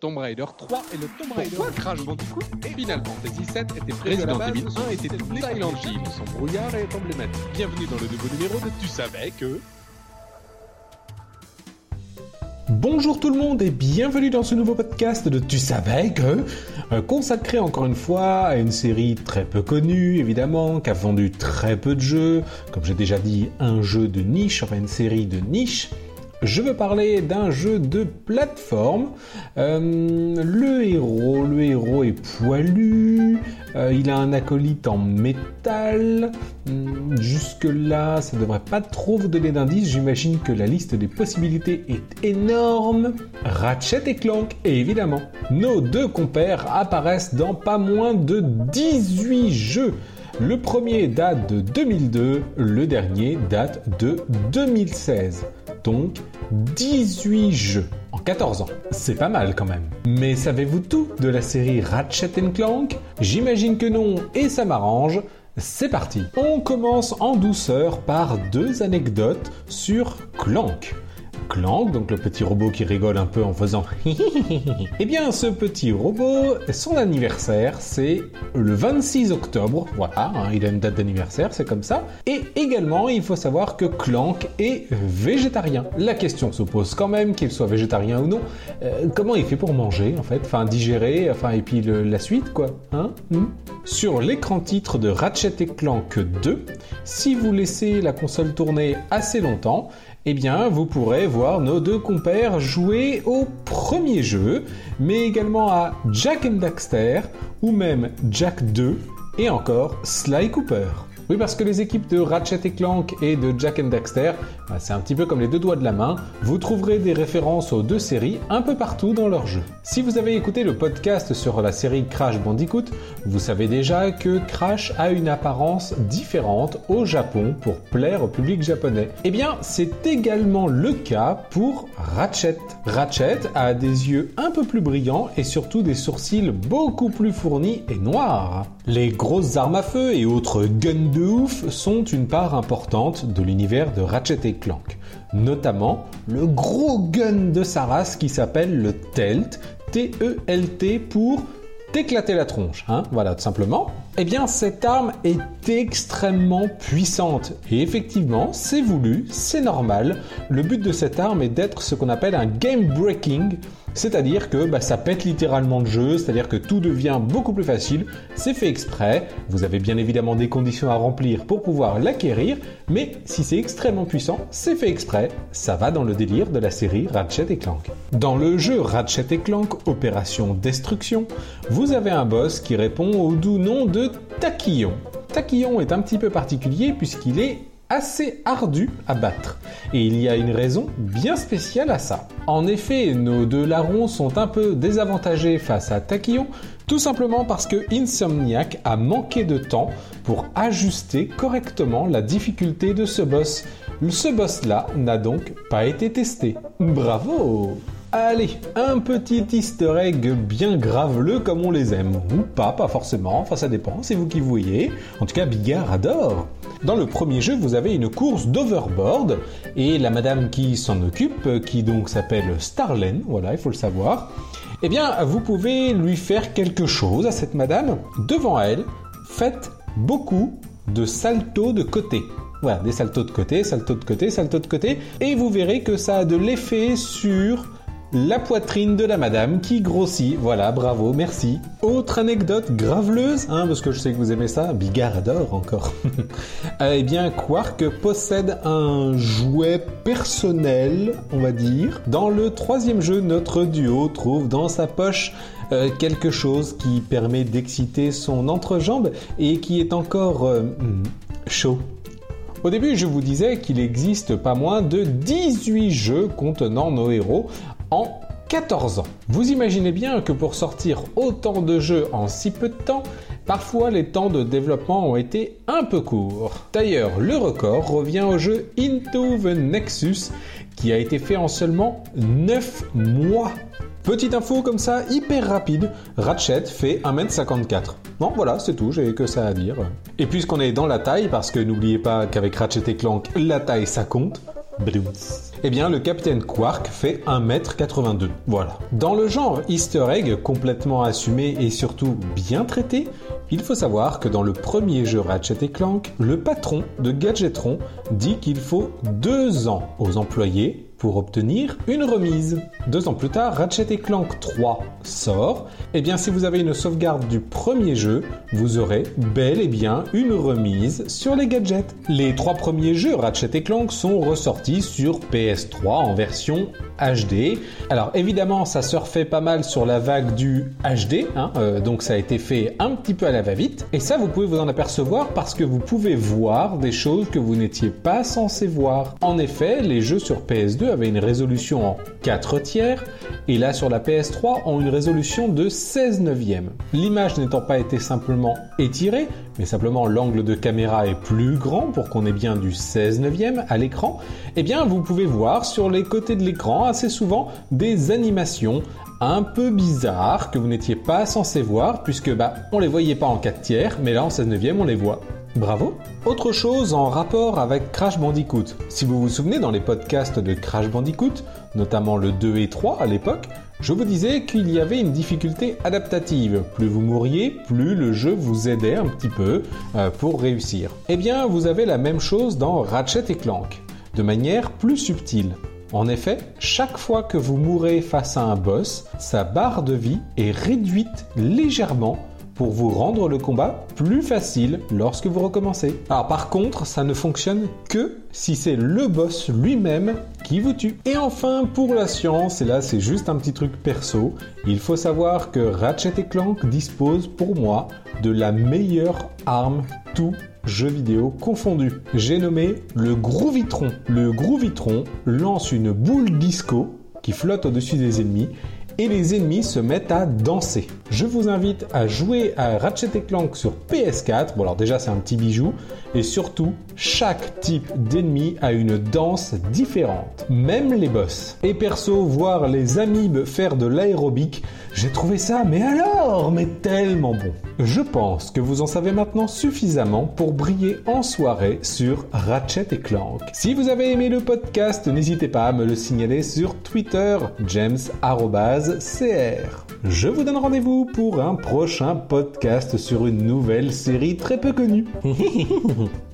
Tomb Raider 3 et le Tomb Raider Pourquoi Crash Bandicoot et Final Fantasy 7 était Resident Evil 1 était les Silent Hill. Son brouillard est emblématique. Bienvenue dans le nouveau numéro de Tu savais que... Bonjour tout le monde et bienvenue dans ce nouveau podcast de Tu savais que euh, consacré encore une fois à une série très peu connue évidemment qui a vendu très peu de jeux, comme j'ai déjà dit un jeu de niche, enfin une série de niche je veux parler d'un jeu de plateforme. Euh, le héros, le héros est poilu, euh, il a un acolyte en métal. Hmm, jusque là, ça devrait pas trop vous donner d'indices. J'imagine que la liste des possibilités est énorme. Ratchet et Clank, évidemment, nos deux compères apparaissent dans pas moins de 18 jeux. Le premier date de 2002, le dernier date de 2016. Donc 18 jeux en 14 ans. C'est pas mal quand même. Mais savez-vous tout de la série Ratchet Clank? J'imagine que non et ça m'arrange. C'est parti. On commence en douceur par deux anecdotes sur Clank. Clank, donc le petit robot qui rigole un peu en faisant Eh bien, ce petit robot, son anniversaire, c'est le 26 octobre. Voilà, hein, il a une date d'anniversaire, c'est comme ça. Et également, il faut savoir que Clank est végétarien. La question se pose quand même, qu'il soit végétarien ou non. Euh, comment il fait pour manger, en fait? Enfin, digérer, enfin, et puis la suite, quoi. Hein? Hmm? Sur l'écran titre de Ratchet Clank 2, si vous laissez la console tourner assez longtemps, eh bien, vous pourrez voir nos deux compères jouer au premier jeu, mais également à Jack and Daxter, ou même Jack 2, et encore Sly Cooper. Oui, parce que les équipes de Ratchet et Clank et de Jack and Daxter, bah, c'est un petit peu comme les deux doigts de la main. Vous trouverez des références aux deux séries un peu partout dans leur jeu. Si vous avez écouté le podcast sur la série Crash Bandicoot, vous savez déjà que Crash a une apparence différente au Japon pour plaire au public japonais. Eh bien, c'est également le cas pour Ratchet. Ratchet a des yeux un peu plus brillants et surtout des sourcils beaucoup plus fournis et noirs. Les grosses armes à feu et autres guns de ouf sont une part importante de l'univers de Ratchet et Clank. Notamment le gros gun de sa race qui s'appelle le Telt, T-E-L-T pour t'éclater la tronche, hein, voilà tout simplement. Eh bien cette arme est extrêmement puissante et effectivement c'est voulu, c'est normal. Le but de cette arme est d'être ce qu'on appelle un game breaking c'est-à-dire que bah, ça pète littéralement le jeu, c'est-à-dire que tout devient beaucoup plus facile, c'est fait exprès, vous avez bien évidemment des conditions à remplir pour pouvoir l'acquérir, mais si c'est extrêmement puissant, c'est fait exprès, ça va dans le délire de la série Ratchet et Clank. Dans le jeu Ratchet et Clank Opération Destruction, vous avez un boss qui répond au doux nom de Taquillon. Taquillon est un petit peu particulier puisqu'il est assez ardu à battre. Et il y a une raison bien spéciale à ça. En effet, nos deux larrons sont un peu désavantagés face à Taquillon, tout simplement parce que Insomniac a manqué de temps pour ajuster correctement la difficulté de ce boss. Ce boss-là n'a donc pas été testé. Bravo Allez, un petit easter egg bien graveleux comme on les aime. Ou pas, pas forcément, enfin ça dépend, c'est vous qui voyez. En tout cas, Bigard adore. Dans le premier jeu, vous avez une course d'overboard et la madame qui s'en occupe, qui donc s'appelle Starlen, voilà, il faut le savoir, eh bien, vous pouvez lui faire quelque chose à cette madame. Devant elle, faites beaucoup de saltos de côté. Voilà, des saltos de côté, saltos de côté, saltos de côté, et vous verrez que ça a de l'effet sur la poitrine de la madame qui grossit. Voilà, bravo, merci. Autre anecdote graveleuse, hein, parce que je sais que vous aimez ça, Bigard adore encore. eh bien, Quark possède un jouet personnel, on va dire. Dans le troisième jeu, notre duo trouve dans sa poche euh, quelque chose qui permet d'exciter son entrejambe et qui est encore euh, hmm, chaud. Au début, je vous disais qu'il existe pas moins de 18 jeux contenant nos héros en 14 ans. Vous imaginez bien que pour sortir autant de jeux en si peu de temps, parfois les temps de développement ont été un peu courts. D'ailleurs, le record revient au jeu Into the Nexus qui a été fait en seulement 9 mois. Petite info comme ça, hyper rapide, Ratchet fait 1m54. Bon voilà, c'est tout, j'ai que ça à dire. Et puisqu'on est dans la taille, parce que n'oubliez pas qu'avec Ratchet et Clank, la taille ça compte, Eh bien, le Capitaine Quark fait 1m82. Voilà. Dans le genre Easter egg complètement assumé et surtout bien traité, il faut savoir que dans le premier jeu Ratchet Clank, le patron de Gadgetron dit qu'il faut deux ans aux employés pour obtenir une remise. Deux ans plus tard, Ratchet Clank 3 sort. Et eh bien, si vous avez une sauvegarde du premier jeu, vous aurez bel et bien une remise sur les gadgets. Les trois premiers jeux Ratchet Clank sont ressortis sur PS3 en version HD. Alors évidemment, ça surfait pas mal sur la vague du HD, hein, euh, donc ça a été fait un petit peu à la va-vite. Et ça, vous pouvez vous en apercevoir parce que vous pouvez voir des choses que vous n'étiez pas censé voir. En effet, les jeux sur PS2 avait une résolution en 4 tiers et là sur la PS3 ont une résolution de 16 neuvième. L'image n'étant pas été simplement étirée, mais simplement l'angle de caméra est plus grand pour qu'on ait bien du 16 neuvième à l'écran, eh bien vous pouvez voir sur les côtés de l'écran assez souvent des animations un peu bizarres que vous n'étiez pas censé voir puisque bah on les voyait pas en 4 tiers, mais là en 16 neuvième on les voit. Bravo. Autre chose en rapport avec Crash Bandicoot. Si vous vous souvenez dans les podcasts de Crash Bandicoot, notamment le 2 et 3 à l'époque, je vous disais qu'il y avait une difficulté adaptative. Plus vous mouriez, plus le jeu vous aidait un petit peu euh, pour réussir. Eh bien, vous avez la même chose dans Ratchet et Clank, de manière plus subtile. En effet, chaque fois que vous mourrez face à un boss, sa barre de vie est réduite légèrement pour vous rendre le combat plus facile lorsque vous recommencez. Alors par contre, ça ne fonctionne que si c'est le boss lui-même qui vous tue. Et enfin, pour la science, et là c'est juste un petit truc perso, il faut savoir que Ratchet Clank dispose pour moi de la meilleure arme tout jeu vidéo confondu. J'ai nommé le Groovitron. Le Groovitron lance une boule disco qui flotte au-dessus des ennemis et les ennemis se mettent à danser. Je vous invite à jouer à Ratchet Clank sur PS4. Bon alors déjà c'est un petit bijou et surtout chaque type d'ennemi a une danse différente, même les boss. Et perso, voir les amibes faire de l'aérobic, j'ai trouvé ça mais alors, mais tellement bon. Je pense que vous en savez maintenant suffisamment pour briller en soirée sur Ratchet Clank. Si vous avez aimé le podcast, n'hésitez pas à me le signaler sur Twitter, james.cr. Je vous donne rendez-vous pour un prochain podcast sur une nouvelle série très peu connue.